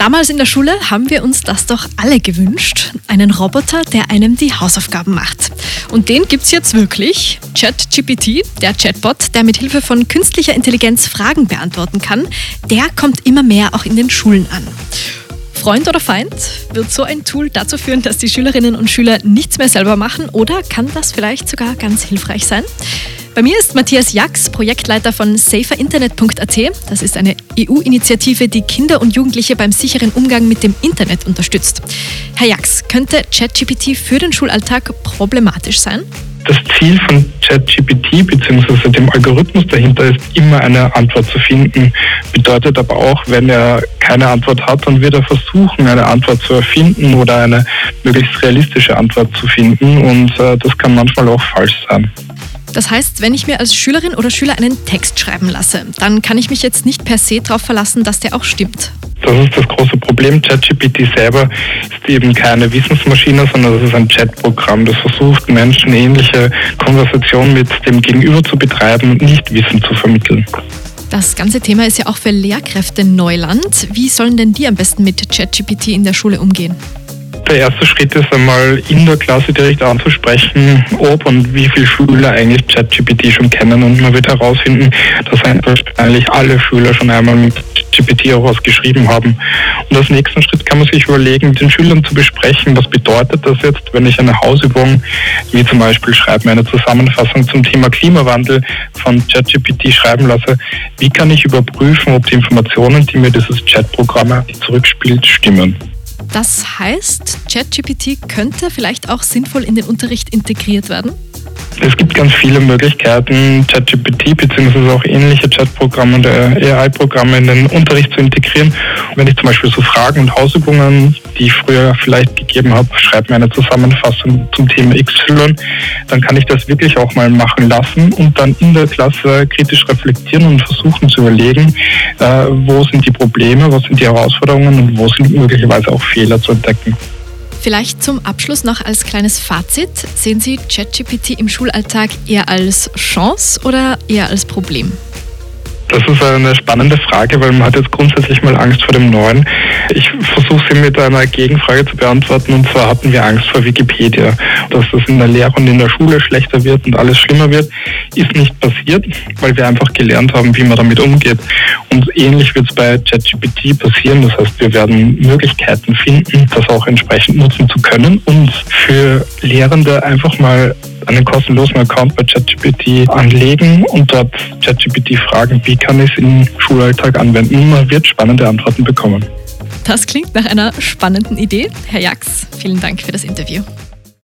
Damals in der Schule haben wir uns das doch alle gewünscht. Einen Roboter, der einem die Hausaufgaben macht. Und den gibt es jetzt wirklich. ChatGPT, der Chatbot, der mit Hilfe von künstlicher Intelligenz Fragen beantworten kann, der kommt immer mehr auch in den Schulen an. Freund oder Feind? Wird so ein Tool dazu führen, dass die Schülerinnen und Schüler nichts mehr selber machen oder kann das vielleicht sogar ganz hilfreich sein? Bei mir ist Matthias Jax, Projektleiter von saferinternet.at. Das ist eine EU-Initiative, die Kinder und Jugendliche beim sicheren Umgang mit dem Internet unterstützt. Herr Jax, könnte ChatGPT für den Schulalltag problematisch sein? Das Ziel von ChatGPT bzw. dem Algorithmus dahinter ist, immer eine Antwort zu finden. Bedeutet aber auch, wenn er keine Antwort hat, dann wird er versuchen, eine Antwort zu erfinden oder eine möglichst realistische Antwort zu finden. Und äh, das kann manchmal auch falsch sein. Das heißt, wenn ich mir als Schülerin oder Schüler einen Text schreiben lasse, dann kann ich mich jetzt nicht per se darauf verlassen, dass der auch stimmt. Das ist das große Problem. ChatGPT selber ist eben keine Wissensmaschine, sondern das ist ein Chatprogramm, das versucht, Menschen ähnliche Konversationen mit dem Gegenüber zu betreiben und nicht Wissen zu vermitteln. Das ganze Thema ist ja auch für Lehrkräfte Neuland. Wie sollen denn die am besten mit ChatGPT in der Schule umgehen? Der erste Schritt ist einmal in der Klasse direkt anzusprechen, ob und wie viele Schüler eigentlich ChatGPT schon kennen. Und man wird herausfinden, dass eigentlich alle Schüler schon einmal mit GPT auch was geschrieben haben. Und als nächsten Schritt kann man sich überlegen, mit den Schülern zu besprechen, was bedeutet das jetzt, wenn ich eine Hausübung, wie zum Beispiel schreibe eine Zusammenfassung zum Thema Klimawandel von ChatGPT schreiben lasse, wie kann ich überprüfen, ob die Informationen, die mir dieses Chatprogramm zurückspielt, stimmen. Das heißt, ChatGPT könnte vielleicht auch sinnvoll in den Unterricht integriert werden? Es gibt ganz viele Möglichkeiten, ChatGPT bzw. auch ähnliche Chatprogramme und AI-Programme in den Unterricht zu integrieren. wenn ich zum Beispiel so Fragen und Hausübungen, die ich früher vielleicht gegeben habe, schreibe mir eine Zusammenfassung zum Thema XY, dann kann ich das wirklich auch mal machen lassen und dann in der Klasse kritisch reflektieren und versuchen zu überlegen, äh, wo sind die Probleme, was sind die Herausforderungen und wo sind möglicherweise auch Fehler zu entdecken. Vielleicht zum Abschluss noch als kleines Fazit. Sehen Sie ChatGPT im Schulalltag eher als Chance oder eher als Problem? Das ist eine spannende Frage, weil man hat jetzt grundsätzlich mal Angst vor dem Neuen. Ich versuche sie mit einer Gegenfrage zu beantworten und zwar hatten wir Angst vor Wikipedia. Dass das in der Lehre und in der Schule schlechter wird und alles schlimmer wird, ist nicht passiert, weil wir einfach gelernt haben, wie man damit umgeht. Und ähnlich wird es bei ChatGPT passieren. Das heißt, wir werden Möglichkeiten finden, das auch entsprechend nutzen zu können und für Lehrende einfach mal einen kostenlosen Account bei ChatGPT anlegen und dort ChatGPT fragen, wie kann ich es im Schulalltag anwenden. Man wird spannende Antworten bekommen. Das klingt nach einer spannenden Idee. Herr Jax, vielen Dank für das Interview.